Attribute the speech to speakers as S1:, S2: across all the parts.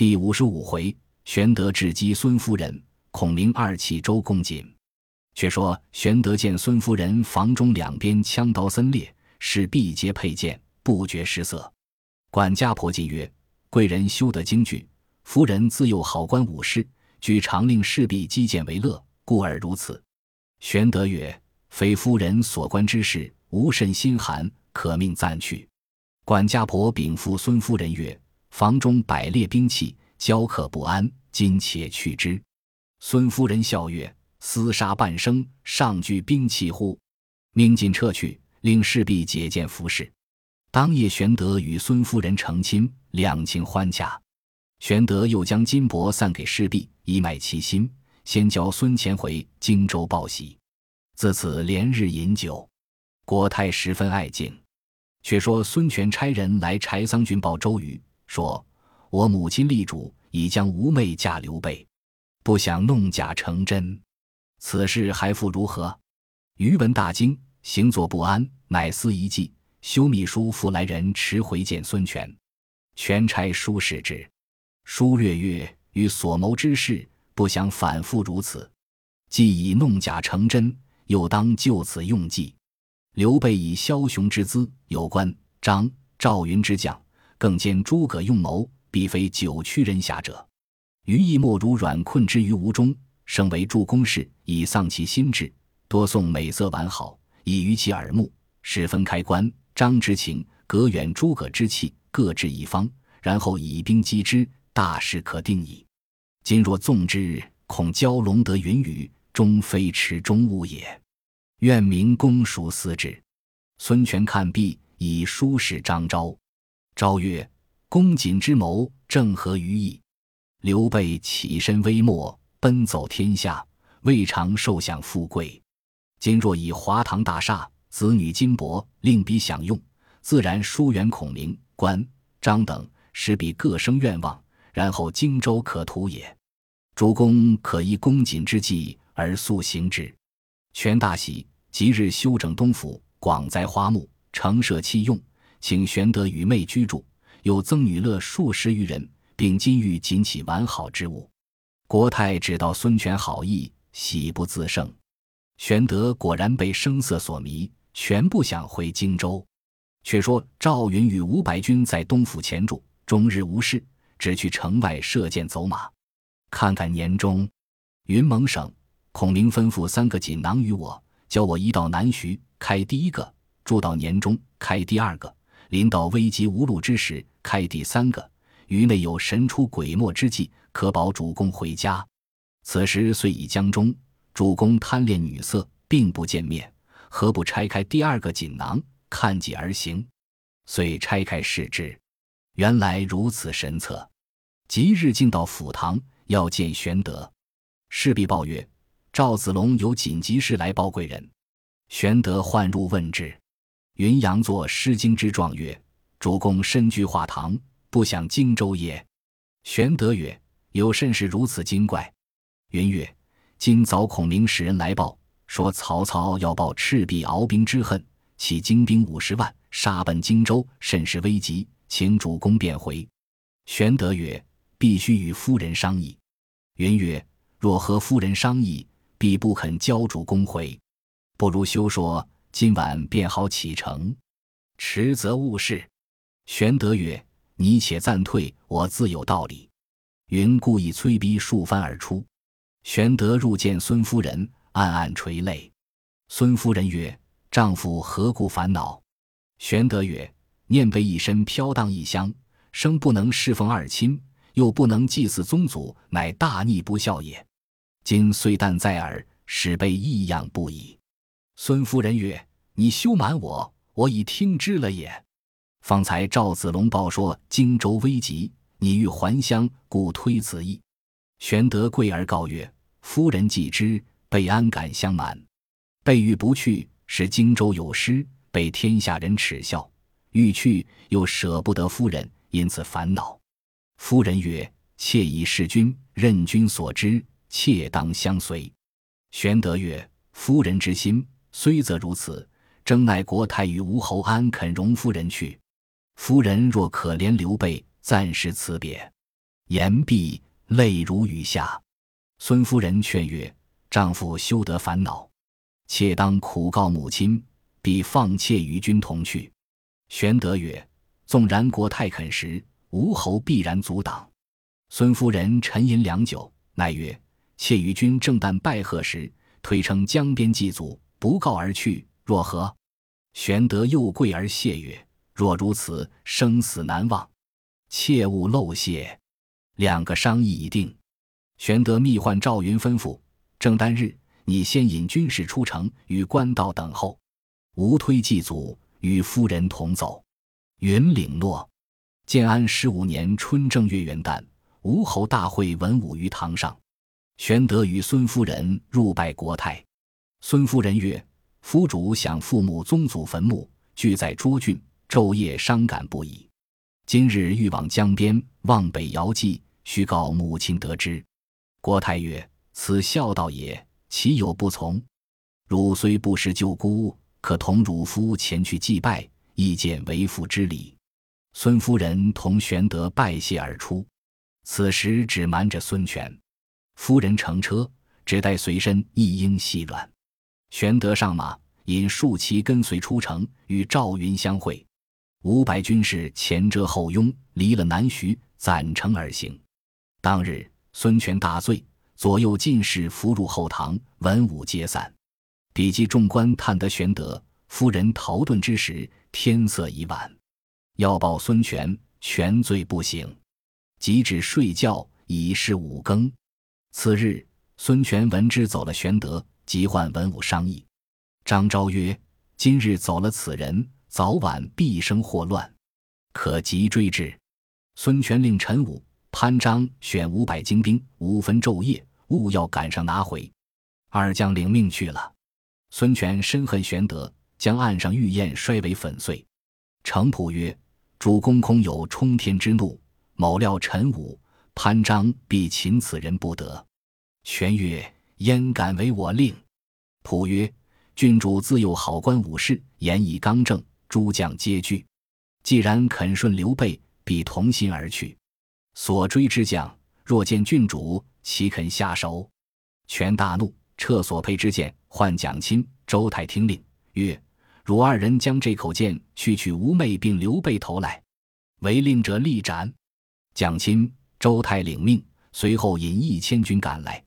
S1: 第五十五回，玄德智击孙夫人，孔明二气周公瑾。却说玄德见孙夫人房中两边枪刀森列，使臂皆佩剑，不觉失色。管家婆进曰：“贵人修得京剧，夫人自幼好观武士，据常令侍婢击剑为乐，故而如此。”玄德曰：“非夫人所观之事，无甚心寒，可命暂去。”管家婆禀赋孙夫人曰：“房中摆列兵器，交客不安，今且去之。”孙夫人笑曰：“厮杀半生，尚惧兵器乎？”命尽撤去，令士婢解剑服侍。当夜，玄德与孙夫人成亲，两情欢洽。玄德又将金帛散给士婢，以买其心，先交孙乾回荆州报喜。自此连日饮酒，国泰十分爱敬。却说孙权差人来柴桑郡报周瑜，说：“我母亲立主已将吾妹嫁刘备，不想弄假成真，此事还复如何？”余闻大惊，行坐不安，乃思一计，修秘书复来人迟回见孙权。权差书使之，书略曰：“与所谋之事，不想反复如此。既已弄假成真，又当就此用计。”刘备以枭雄之姿，有关张赵云之将，更兼诸葛用谋，必非九曲人侠者。余亦莫如软困之于吴中，生为助攻士，以丧其心志，多颂美色完好，以娱其耳目，使分开关张之情，隔远诸葛之气，各置一方，然后以兵击之，大事可定矣。今若纵之，恐蛟龙得云雨，终非池中物也。愿明公熟思之。孙权看毕，以书使张昭。昭曰：“公瑾之谋正合于意。刘备起身微末，奔走天下，未尝受享富贵。今若以华堂大厦、子女金帛，令彼享用，自然疏远孔明、关张等，使彼各生愿望，然后荆州可图也。主公可依公瑾之计而速行之。”权大喜。即日修整东府，广栽花木，盛设器用，请玄德与妹居住，又赠女乐数十余人，并金玉锦起完好之物。国泰知道孙权好意，喜不自胜。玄德果然被声色所迷，全不想回荆州。却说赵云与五百军在东府前住，终日无事，只去城外射箭走马。看看年终，云蒙省，孔明吩咐三个锦囊与我。教我一到南徐开第一个，住到年中开第二个，临到危急无路之时开第三个。于内有神出鬼没之计，可保主公回家。此时虽已江中，主公贪恋女色，并不见面，何不拆开第二个锦囊，看计而行？遂拆开视之，原来如此神策。即日进到府堂，要见玄德。侍婢报曰。赵子龙有紧急事来报贵人，玄德唤入问之。云阳作《诗经》之状曰：“主公身居华堂，不想荆州也。”玄德曰：“有甚事如此惊怪？”云曰：“今早孔明使人来报，说曹操要报赤壁鏖兵之恨，起精兵五十万，杀奔荆州，甚是危急，请主公便回。”玄德曰：“必须与夫人商议。”云曰：“若和夫人商议。”必不肯交主公回，不如休说，今晚便好启程。迟则误事。玄德曰：“你且暂退，我自有道理。”云故意催逼数番而出。玄德入见孙夫人，暗暗垂泪。孙夫人曰：“丈夫何故烦恼？”玄德曰：“念被一身飘荡异乡，生不能侍奉二亲，又不能祭祀宗祖，乃大逆不孝也。”今虽旦在耳，使备异样不已。孙夫人曰：“你休瞒我，我已听之了也。方才赵子龙报说荆州危急，你欲还乡，故推此意。”玄德跪而告曰：“夫人既知，备安敢相瞒？备欲不去，使荆州有失，被天下人耻笑；欲去，又舍不得夫人，因此烦恼。”夫人曰：“妾已事君，任君所知。”妾当相随。玄德曰：“夫人之心虽则如此，征奈国太与吴侯安肯容夫人去？夫人若可怜刘备，暂时辞别。言毕，泪如雨下。孙夫人劝曰：“丈夫休得烦恼，妾当苦告母亲，必放妾与君同去。”玄德曰：“纵然国太肯时，吴侯必然阻挡。”孙夫人沉吟良久，乃曰：“妾与君正旦拜贺时，推称江边祭祖，不告而去，若何？”玄德又跪而谢曰：“若如此，生死难忘，切勿漏谢。”两个商议已定。玄德密唤赵云，吩咐：“正旦日，你先引军士出城，与官道等候。吾推祭祖，与夫人同走。”云领诺。建安十五年春正月元旦，吴侯大会文武于堂上。玄德与孙夫人入拜国太。孙夫人曰：夫主想父母宗祖坟墓，俱在涿郡，昼夜伤感不已。今日欲往江边，望北遥祭，须告母亲得知。国太曰：“此孝道也，岂有不从？汝虽不识舅姑，可同汝夫前去祭拜，亦见为父之礼。”孙夫人同玄德拜谢而出。此时只瞒着孙权。夫人乘车，只带随身一应细软。玄德上马，引数骑跟随出城，与赵云相会。五百军士前遮后拥，离了南徐，攒城而行。当日，孙权大醉，左右进士伏入后堂，文武皆散。比及众官探得玄德夫人逃遁之时，天色已晚。要报孙权，权醉不醒，即止睡觉，已是五更。次日，孙权闻之，走了玄德。即唤文武商议，张昭曰：“今日走了此人，早晚必生祸乱，可急追之。”孙权令陈武、潘璋选五百精兵，五分昼夜，务要赶上拿回。二将领命去了。孙权深恨玄德，将岸上玉燕摔为粉碎。程普曰：“主公空有冲天之怒，某料陈武、潘璋必擒此人不得。”权曰。焉敢违我令？普曰：“郡主自幼好官武士，言以刚正，诸将皆惧。既然肯顺刘备，必同心而去。所追之将，若见郡主，岂肯下手？”权大怒，撤所佩之剑，唤蒋钦、周泰听令，曰：“汝二人将这口剑去取吴妹并刘备头来，违令者立斩。”蒋钦、周泰领命，随后引一千军赶来。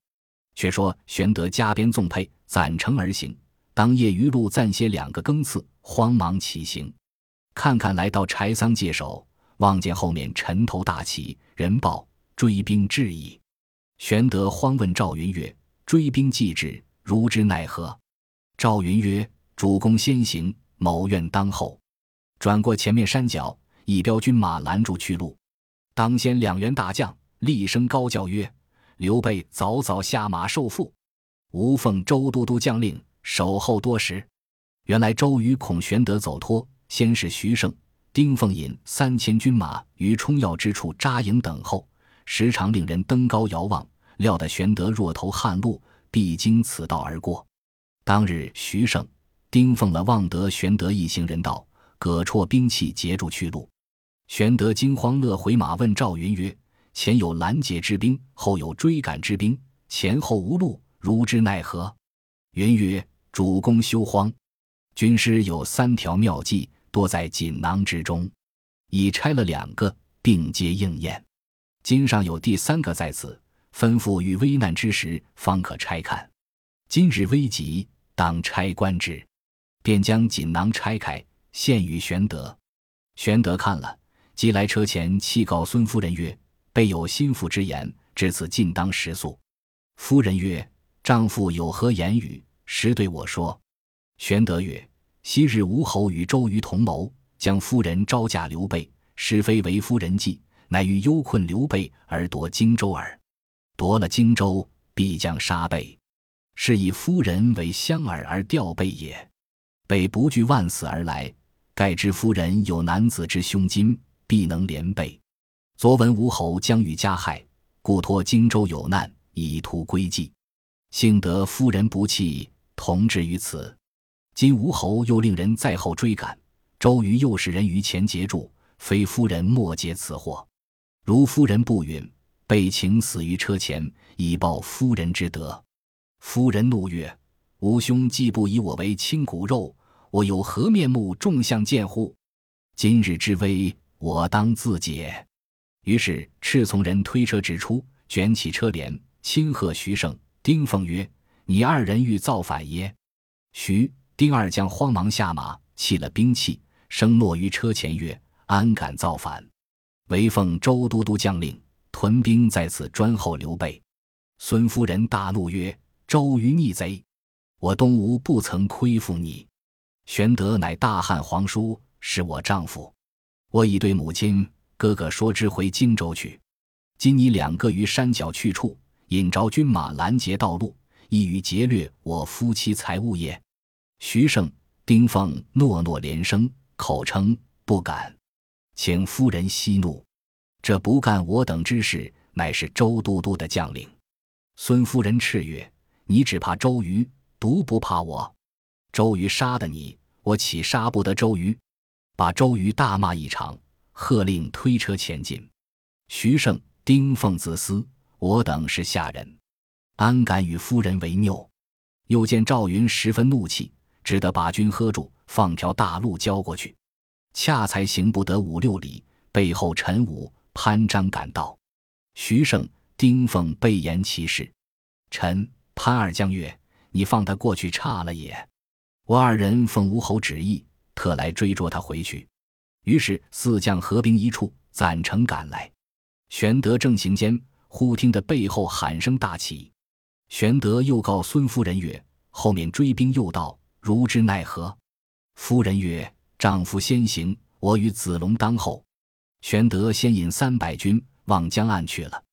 S1: 却说玄德加鞭纵辔，攒城而行。当夜余路暂歇两个更次，慌忙起行。看看来到柴桑界首，望见后面尘头大起，人报追兵至矣。玄德慌问赵云曰：“追兵既至，如之奈何？”赵云曰：“主公先行，某愿当后。”转过前面山脚，一彪军马拦住去路。当先两员大将厉声高叫曰：刘备早早下马受缚，吴奉周都督将令守候多时。原来周瑜恐玄德走脱，先是徐盛、丁奉引三千军马于冲要之处扎营等候，时常令人登高遥望，料得玄德若投汉路，必经此道而过。当日徐盛、丁奉了望得玄德一行人到，葛绰兵器截住去路。玄德惊慌乐回马问赵云曰。前有拦截之兵，后有追赶之兵，前后无路，如之奈何？云曰：“主公休慌，军师有三条妙计，多在锦囊之中，已拆了两个，并皆应验。今上有第三个在此，吩咐遇危难之时方可拆看。今日危急，当拆观之。”便将锦囊拆开，献与玄德。玄德看了，即来车前弃告孙夫人曰。备有心腹之言，至此尽当实诉。夫人曰：“丈夫有何言语？实对我说。”玄德曰：“昔日吴侯与周瑜同谋，将夫人招嫁刘备，实非为夫人计，乃欲忧困刘备而夺荆州耳。夺了荆州，必将杀备，是以夫人为相饵而钓备也。备不惧万死而来，盖知夫人有男子之胸襟，必能连备。”昨闻吴侯将欲加害，故托荆州有难，以图归计。幸得夫人不弃，同至于此。今吴侯又令人在后追赶，周瑜又使人于前截住，非夫人莫解此祸。如夫人不允，被请死于车前，以报夫人之德。”夫人怒曰：“吾兄既不以我为亲骨肉，我有何面目众相见乎？今日之危，我当自解。”于是赤从人推车直出，卷起车帘，亲贺徐盛、丁奉曰：“你二人欲造反耶？”徐、丁二将慌忙下马，弃了兵器，声落于车前曰：“安敢造反？唯奉周都督将令，屯兵在此专候刘备。”孙夫人大怒曰：“周瑜逆贼！我东吴不曾亏负你。玄德乃大汉皇叔，是我丈夫。我已对母亲。”哥哥说之回荆州去，今你两个于山脚去处，引着军马拦截道路，意欲劫掠我夫妻财物也。徐盛、丁奉诺诺连声，口称不敢，请夫人息怒。这不干我等之事，乃是周都督的将领。孙夫人叱曰：“你只怕周瑜，独不怕我？周瑜杀的你，我岂杀不得周瑜？”把周瑜大骂一场。喝令推车前进。徐盛、丁奉自私，我等是下人，安敢与夫人为拗？又见赵云十分怒气，只得把军喝住，放条大路交过去。恰才行不得五六里，背后陈武、潘璋赶到。徐盛、丁奉备言其事。陈、潘二将曰：“你放他过去差了也。我二人奉吴侯旨意，特来追捉他回去。”于是四将合兵一处，攒城赶来。玄德正行间，忽听得背后喊声大起。玄德又告孙夫人曰：“后面追兵又到，如之奈何？”夫人曰：“丈夫先行，我与子龙当后。”玄德先引三百军望江岸去了。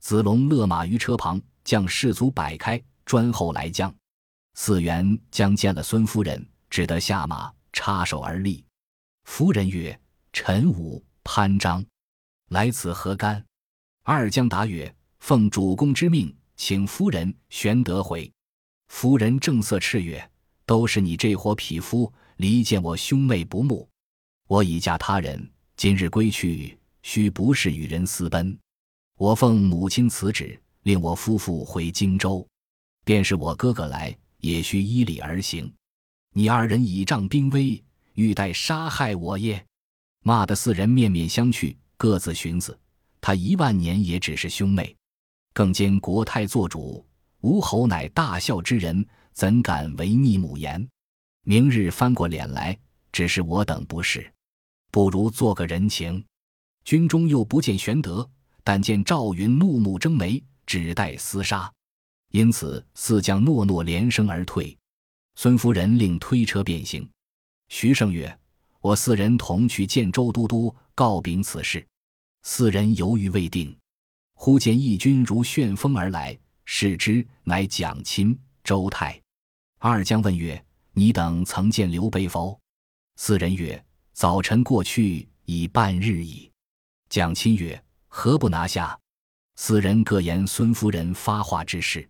S1: 子龙勒马于车旁，将士卒摆开，专候来将。四员将见了孙夫人，只得下马，插手而立。夫人曰：“陈武、潘璋，来此何干？”二将答曰：“奉主公之命，请夫人、玄德回。”夫人正色叱曰：“都是你这伙匹夫，离间我兄妹不睦。我已嫁他人，今日归去，须不是与人私奔。我奉母亲辞旨，令我夫妇回荆州，便是我哥哥来，也须依礼而行。你二人倚仗兵威。”欲待杀害我耶？骂得四人面面相觑，各自寻思：他一万年也只是兄妹，更兼国太做主，吴侯乃大孝之人，怎敢违逆母言？明日翻过脸来，只是我等不是，不如做个人情。军中又不见玄德，但见赵云怒目睁眉，只待厮杀。因此四将诺诺连声而退。孙夫人令推车便行。徐盛曰：“我四人同去见周都督，告禀此事。”四人犹豫未定，忽见义军如旋风而来，视之乃蒋钦、周泰。二将问曰：“你等曾见刘备否？”四人曰：“早晨过去已半日矣。”蒋钦曰：“何不拿下？”四人各言孙夫人发话之事。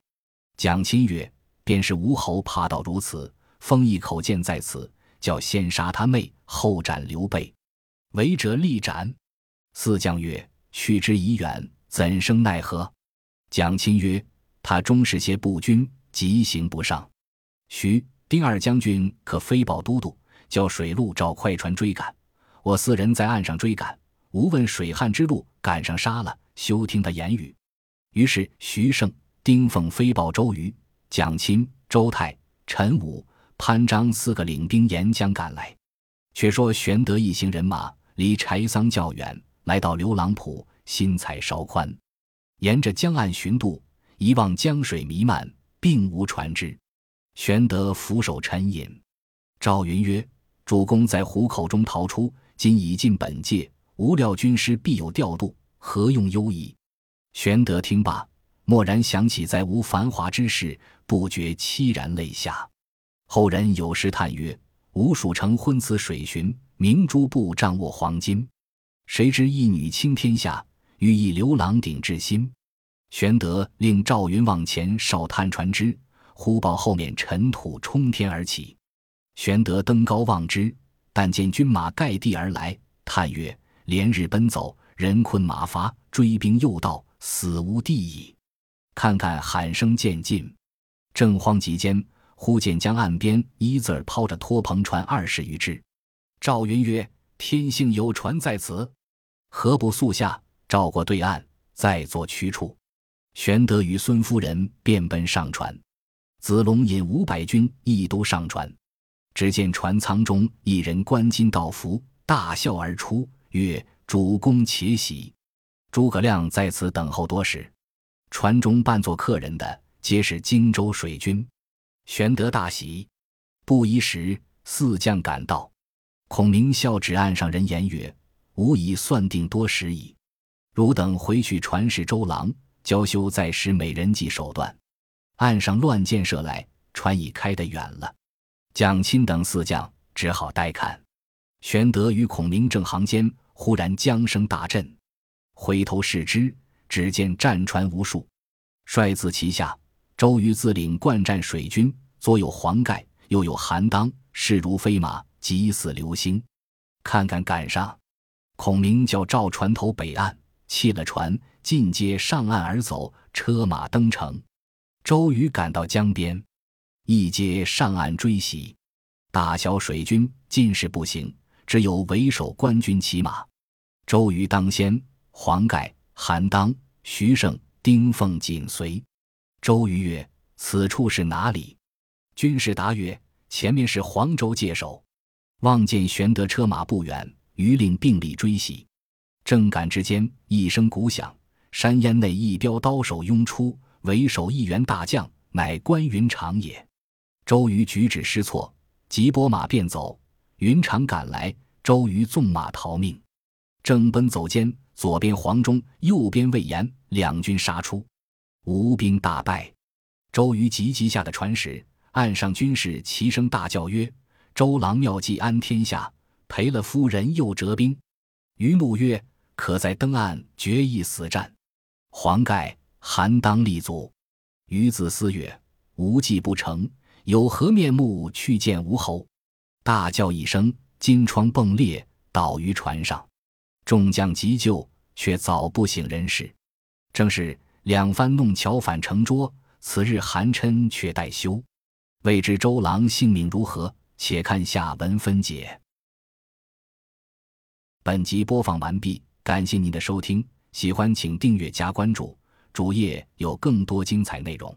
S1: 蒋钦曰：“便是吴侯怕到如此，封一口剑在此。”叫先杀他妹，后斩刘备，违者立斩。四将曰：“去之已远，怎生奈何？”蒋钦曰：“他终是些步军，急行不上。徐、丁二将军可飞报都督，叫水路找快船追赶。我四人在岸上追赶，无问水旱之路，赶上杀了，休听他言语。”于是徐盛、丁奉飞报周瑜、蒋钦、周泰、陈武。潘璋四个领兵沿江赶来。却说玄德一行人马离柴桑较远，来到刘郎浦，心才稍宽，沿着江岸寻渡，一望江水弥漫，并无船只。玄德俯首沉吟。赵云曰：“主公在虎口中逃出，今已进本界，无料军师必有调度，何用忧疑？”玄德听罢，蓦然想起在吴繁华之事，不觉凄然泪下。后人有诗叹曰：“吴蜀城昏此水寻，明珠布帐卧黄金。谁知一女倾天下，欲一刘郎顶至心。”玄德令赵云往前哨探船只，忽报后面尘土冲天而起。玄德登高望之，但见军马盖地而来，叹曰：“连日奔走，人困马乏，追兵又到，死无地矣。看看喊声渐近，正慌急间，忽见江岸边一字儿抛着拖篷船二十余只。赵云曰：“天幸有船在此，何不速下，照过对岸，再作驱处？”玄德与孙夫人便奔上船。子龙引五百军亦都上船。只见船舱中一人冠巾道服，大笑而出，曰：“主公且喜。”诸葛亮在此等候多时。船中扮作客人的，皆是荆州水军。玄德大喜。不一时，四将赶到。孔明笑指岸上人言曰：“吾已算定多时矣。汝等回去传示周郎，教休再使美人计手段。”岸上乱箭射来，船已开得远了。蒋钦等四将只好呆看。玄德与孔明正行间，忽然江声大震，回头视之。只见战船无数，帅自旗下，周瑜自领惯战水军，左有黄盖，右有韩当，势如飞马，急似流星。看看赶上，孔明叫赵船头北岸，弃了船，尽皆上岸而走，车马登城。周瑜赶到江边，一皆上岸追袭，大小水军尽是步行，只有为首官军骑马。周瑜当先，黄盖。韩当、徐盛、丁奉紧随。周瑜曰：“此处是哪里？”军士答曰：“前面是黄州界首。”望见玄德车马不远，余令并力追袭。正赶之间，一声鼓响，山烟内一彪刀手拥出，为首一员大将，乃关云长也。周瑜举止失措，急拨马便走。云长赶来，周瑜纵马逃命，正奔走间。左边黄忠，右边魏延，两军杀出，吴兵大败。周瑜急急下的船时，岸上军士齐声大叫曰：“周郎妙计安天下，赔了夫人又折兵。”瑜怒曰：“可在登岸决一死战。”黄盖、韩当立足。于子思曰：“无计不成，有何面目去见吴侯？”大叫一声，金疮迸裂，倒于船上。众将急救，却早不省人事。正是两番弄巧反成拙，此日寒碜却待休。未知周郎性命如何？且看下文分解。本集播放完毕，感谢您的收听，喜欢请订阅加关注，主页有更多精彩内容。